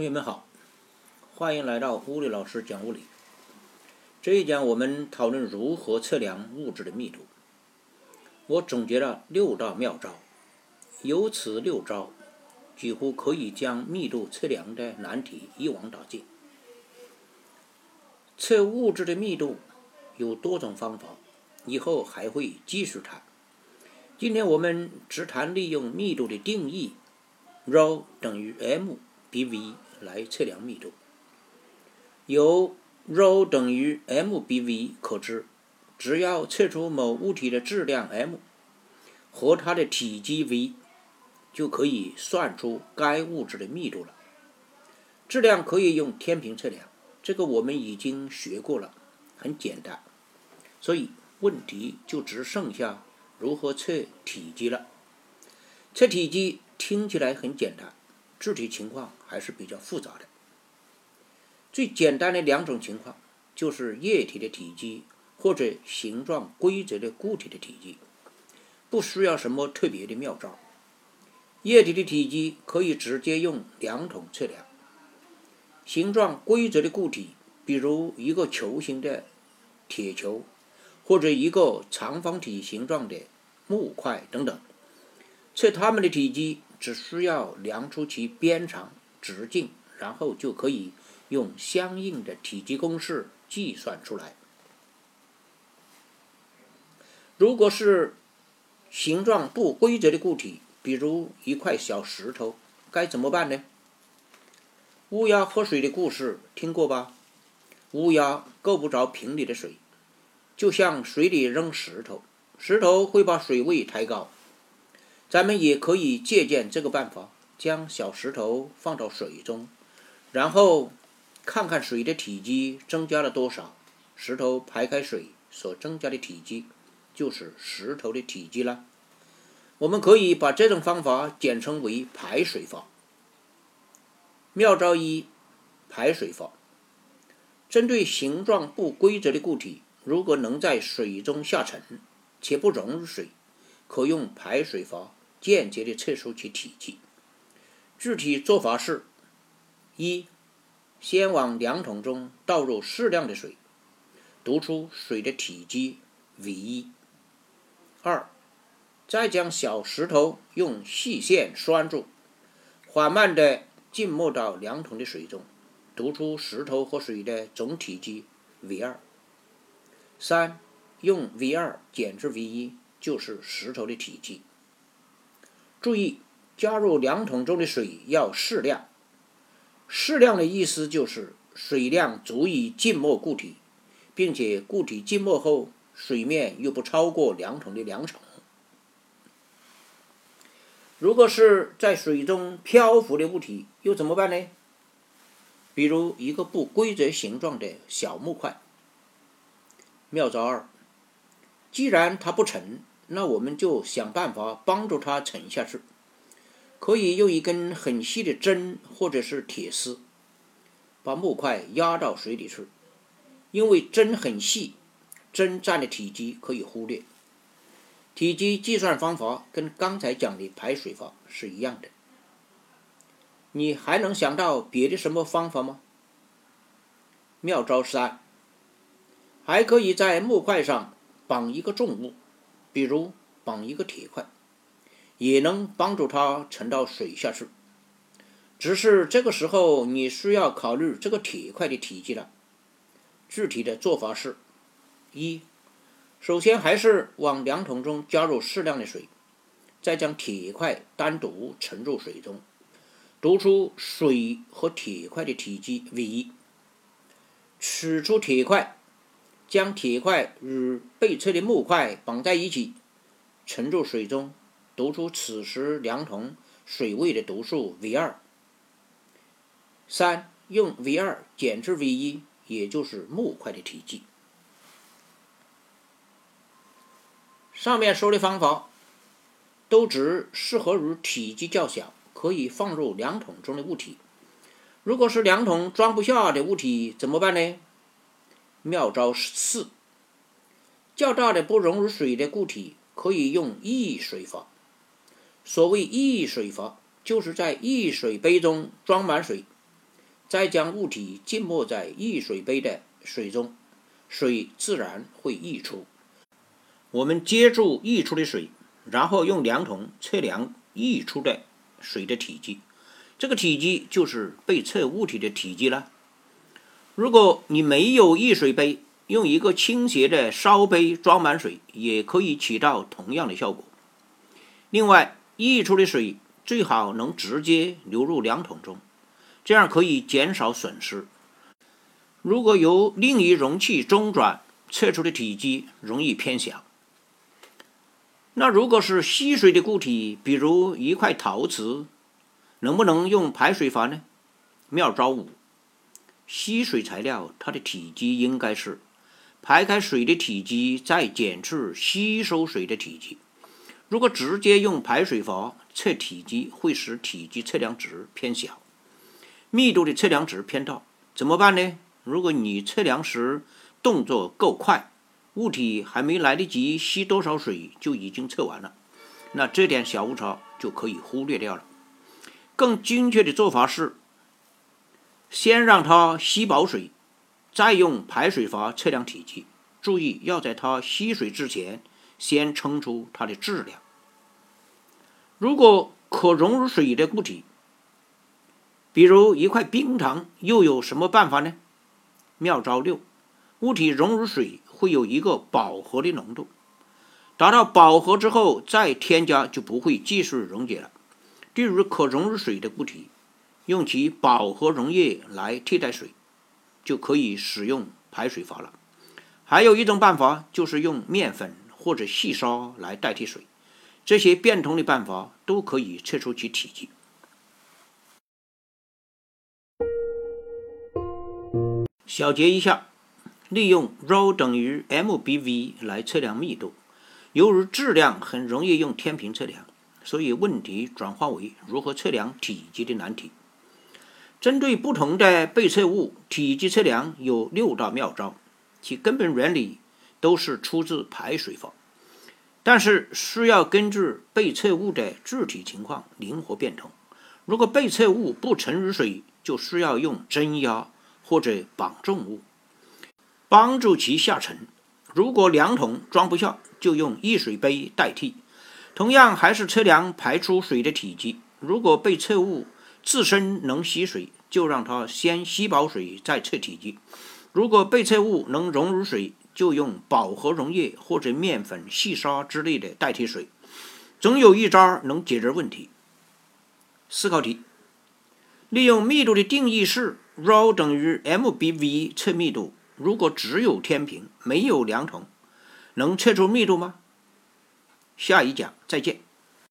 同学们好，欢迎来到物理老师讲物理。这一讲我们讨论如何测量物质的密度。我总结了六大妙招，由此六招几乎可以将密度测量的难题一网打尽。测物质的密度有多种方法，以后还会继续谈。今天我们只谈利用密度的定义，ρ 等于 m 比 v 来测量密度。由 ρ 等于 m 比 v 可知，只要测出某物体的质量 m 和它的体积 v，就可以算出该物质的密度了。质量可以用天平测量。这个我们已经学过了，很简单，所以问题就只剩下如何测体积了。测体积听起来很简单，具体情况还是比较复杂的。最简单的两种情况就是液体的体积或者形状规则的固体的体积，不需要什么特别的妙招。液体的体积可以直接用量筒测量。形状规则的固体，比如一个球形的铁球，或者一个长方体形状的木块等等，测它们的体积只需要量出其边长、直径，然后就可以用相应的体积公式计算出来。如果是形状不规则的固体，比如一块小石头，该怎么办呢？乌鸦喝水的故事听过吧？乌鸦够不着瓶里的水，就向水里扔石头，石头会把水位抬高。咱们也可以借鉴这个办法，将小石头放到水中，然后看看水的体积增加了多少。石头排开水所增加的体积，就是石头的体积了。我们可以把这种方法简称为排水法。妙招一：排水法。针对形状不规则的固体，如果能在水中下沉且不溶于水，可用排水法间接地测出其体积。具体做法是：一、先往量筒中倒入适量的水，读出水的体积 v；二、再将小石头用细线拴住，缓慢地。浸没到量筒的水中，读出石头和水的总体积 v 二。三，用 v 二减至 v 一，就是石头的体积。注意，加入量筒中的水要适量。适量的意思就是水量足以浸没固体，并且固体浸没后水面又不超过量筒的两成。如果是在水中漂浮的物体，又怎么办呢？比如一个不规则形状的小木块。妙招二：既然它不沉，那我们就想办法帮助它沉下去。可以用一根很细的针或者是铁丝，把木块压到水里去。因为针很细，针占的体积可以忽略。体积计算方法跟刚才讲的排水法是一样的。你还能想到别的什么方法吗？妙招三，还可以在木块上绑一个重物，比如绑一个铁块，也能帮助它沉到水下去。只是这个时候你需要考虑这个铁块的体积了。具体的做法是：一。首先，还是往量筒中加入适量的水，再将铁块单独沉入水中，读出水和铁块的体积 v，取出铁块，将铁块与被测的木块绑在一起，沉入水中，读出此时量筒水位的读数 v 二。三，用 v 二减至 v 一，也就是木块的体积。上面说的方法都只适合于体积较小、可以放入量筒中的物体。如果是量筒装不下的物体，怎么办呢？妙招四：较大的不溶于水的固体，可以用溢水法。所谓溢水法，就是在溢水杯中装满水，再将物体浸没在溢水杯的水中，水自然会溢出。我们接住溢出的水，然后用量筒测量溢出的水的体积，这个体积就是被测物体的体积了。如果你没有溢水杯，用一个倾斜的烧杯装满水，也可以起到同样的效果。另外，溢出的水最好能直接流入量筒中，这样可以减少损失。如果由另一容器中转，测出的体积容易偏小。那如果是吸水的固体，比如一块陶瓷，能不能用排水法呢？妙招五：吸水材料它的体积应该是。排开水的体积再减去吸收水的体积。如果直接用排水法测体积，会使体积测量值偏小，密度的测量值偏大。怎么办呢？如果你测量时动作够快，物体还没来得及吸多少水就已经测完了，那这点小误差就可以忽略掉了。更精确的做法是，先让它吸饱水。再用排水阀测量体积，注意要在它吸水之前先称出它的质量。如果可溶入水的固体，比如一块冰糖，又有什么办法呢？妙招六：物体溶入水会有一个饱和的浓度，达到饱和之后再添加就不会继续溶解了。例如可溶入水的固体，用其饱和溶液来替代水。就可以使用排水阀了。还有一种办法，就是用面粉或者细沙来代替水。这些变通的办法都可以测出其体积。小结一下：利用 ρ 等于 mBV 来测量密度。由于质量很容易用天平测量，所以问题转化为如何测量体积的难题。针对不同的被测物体积测量有六大妙招，其根本原理都是出自排水法，但是需要根据被测物的具体情况灵活变通。如果被测物不沉于水，就需要用针压或者绑重物帮助其下沉。如果量筒装不下，就用溢水杯代替。同样还是测量排出水的体积。如果被测物自身能吸水，就让它先吸饱水再测体积。如果被测物能溶入水，就用饱和溶液或者面粉、细沙之类的代替水。总有一招能解决问题。思考题：利用密度的定义式 ρ 等于 mBV 测密度。如果只有天平没有量筒，能测出密度吗？下一讲再见。